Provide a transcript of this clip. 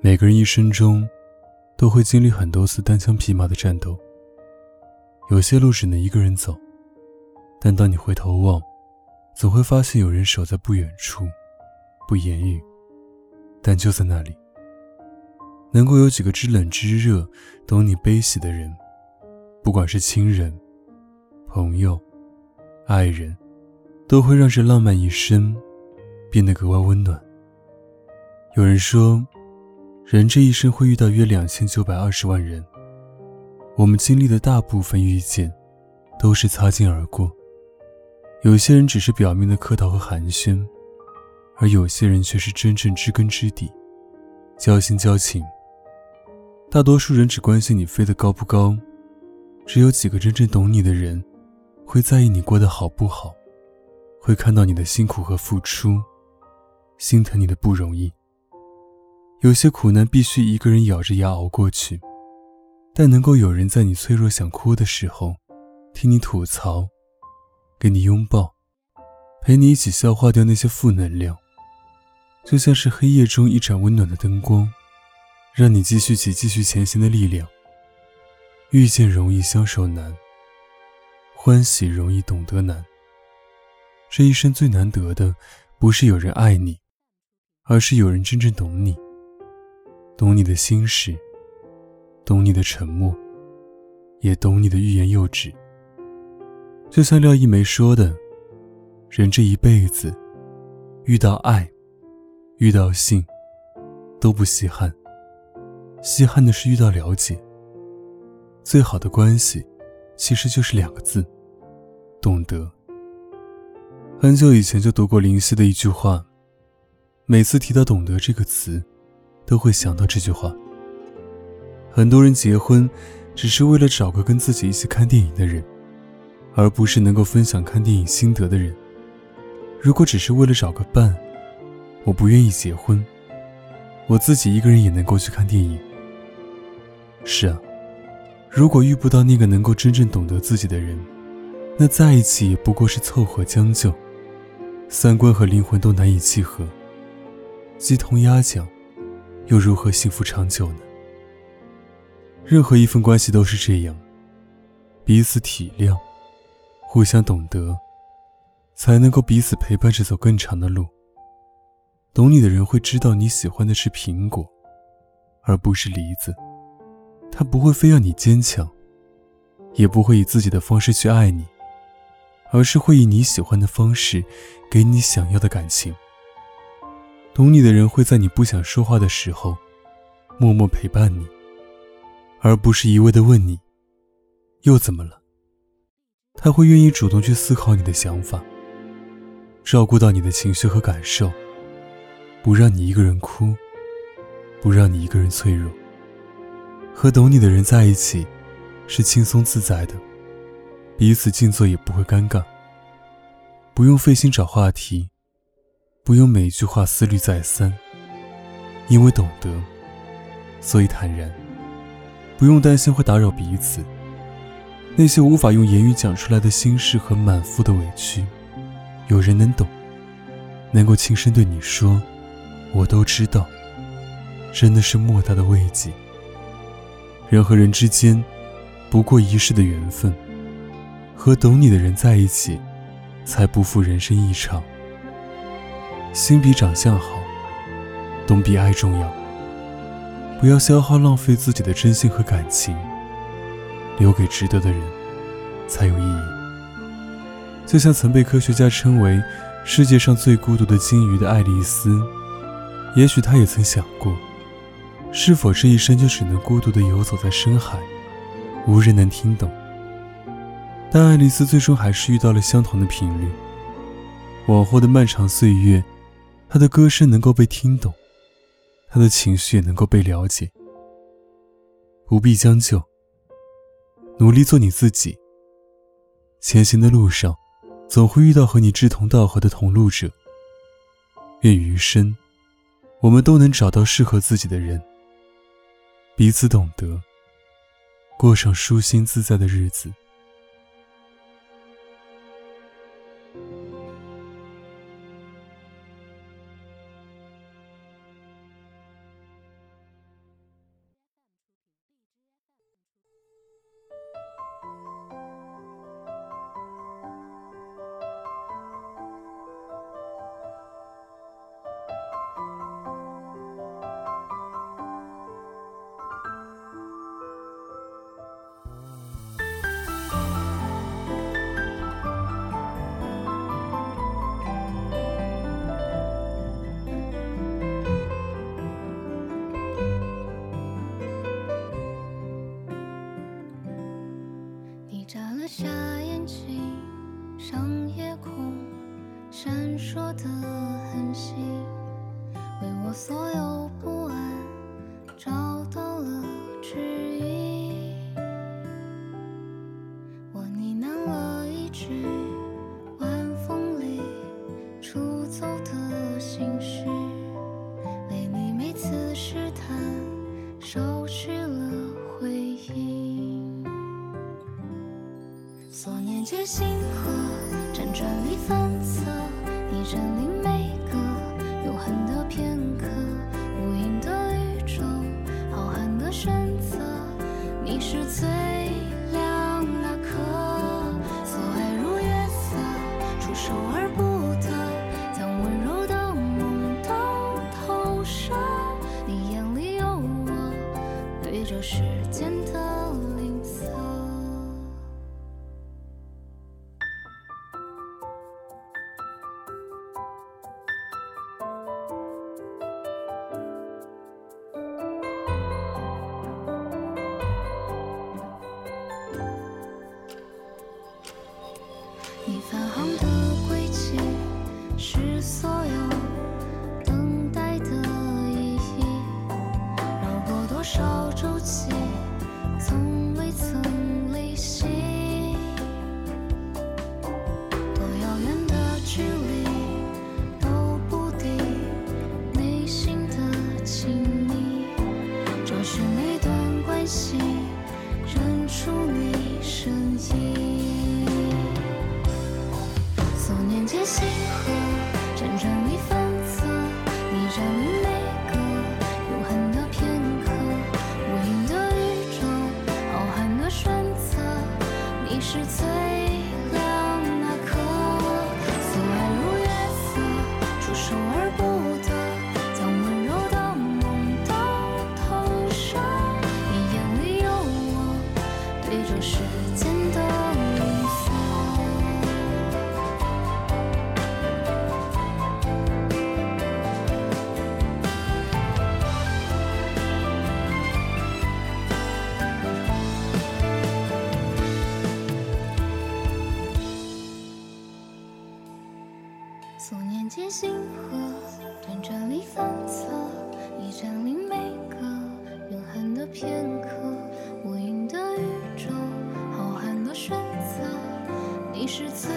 每个人一生中，都会经历很多次单枪匹马的战斗。有些路只能一个人走，但当你回头望，总会发现有人守在不远处，不言语，但就在那里。能够有几个知冷知热、懂你悲喜的人，不管是亲人、朋友、爱人，都会让这浪漫一生变得格外温暖。有人说，人这一生会遇到约两千九百二十万人，我们经历的大部分遇见，都是擦肩而过。有些人只是表面的客套和寒暄，而有些人却是真正知根知底，交心交情。大多数人只关心你飞得高不高，只有几个真正懂你的人，会在意你过得好不好，会看到你的辛苦和付出，心疼你的不容易。有些苦难必须一个人咬着牙熬过去，但能够有人在你脆弱想哭的时候，听你吐槽，给你拥抱，陪你一起消化掉那些负能量，就像是黑夜中一盏温暖的灯光。让你继续起继续前行的力量。遇见容易相守难，欢喜容易懂得难。这一生最难得的，不是有人爱你，而是有人真正懂你，懂你的心事，懂你的沉默，也懂你的欲言又止。就像廖一梅说的：“人这一辈子，遇到爱，遇到性，都不稀罕。”稀罕的是遇到了解。最好的关系，其实就是两个字：懂得。很久以前就读过林夕的一句话，每次提到“懂得”这个词，都会想到这句话。很多人结婚，只是为了找个跟自己一起看电影的人，而不是能够分享看电影心得的人。如果只是为了找个伴，我不愿意结婚。我自己一个人也能够去看电影。是啊，如果遇不到那个能够真正懂得自己的人，那在一起也不过是凑合将就，三观和灵魂都难以契合，鸡同鸭讲，又如何幸福长久呢？任何一份关系都是这样，彼此体谅，互相懂得，才能够彼此陪伴着走更长的路。懂你的人会知道你喜欢的是苹果，而不是梨子。他不会非要你坚强，也不会以自己的方式去爱你，而是会以你喜欢的方式，给你想要的感情。懂你的人会在你不想说话的时候，默默陪伴你，而不是一味的问你，又怎么了。他会愿意主动去思考你的想法，照顾到你的情绪和感受，不让你一个人哭，不让你一个人脆弱。和懂你的人在一起，是轻松自在的，彼此静坐也不会尴尬。不用费心找话题，不用每一句话思虑再三，因为懂得，所以坦然。不用担心会打扰彼此，那些无法用言语讲出来的心事和满腹的委屈，有人能懂，能够轻声对你说：“我都知道。”真的是莫大的慰藉。人和人之间，不过一世的缘分。和懂你的人在一起，才不负人生一场。心比长相好，懂比爱重要。不要消耗浪费自己的真心和感情，留给值得的人，才有意义。就像曾被科学家称为世界上最孤独的鲸鱼的爱丽丝，也许她也曾想过。是否这一生就只能孤独地游走在深海，无人能听懂？但爱丽丝最终还是遇到了相同的频率。往后的漫长岁月，他的歌声能够被听懂，他的情绪也能够被了解。不必将就，努力做你自己。前行的路上，总会遇到和你志同道合的同路者。愿余生，我们都能找到适合自己的人，彼此懂得，过上舒心自在的日子。借星河，辗转里反侧，你占领每个永恒的片刻。找寻每段关系，认出你身影。所念皆星河，辗转里反侧，你占领每个永恒的片刻。无垠的宇宙，浩瀚的选择，你是最所念皆星河，辗转里反侧，你占领每个永恒的片刻。无垠的宇宙，浩瀚的选择，你是最。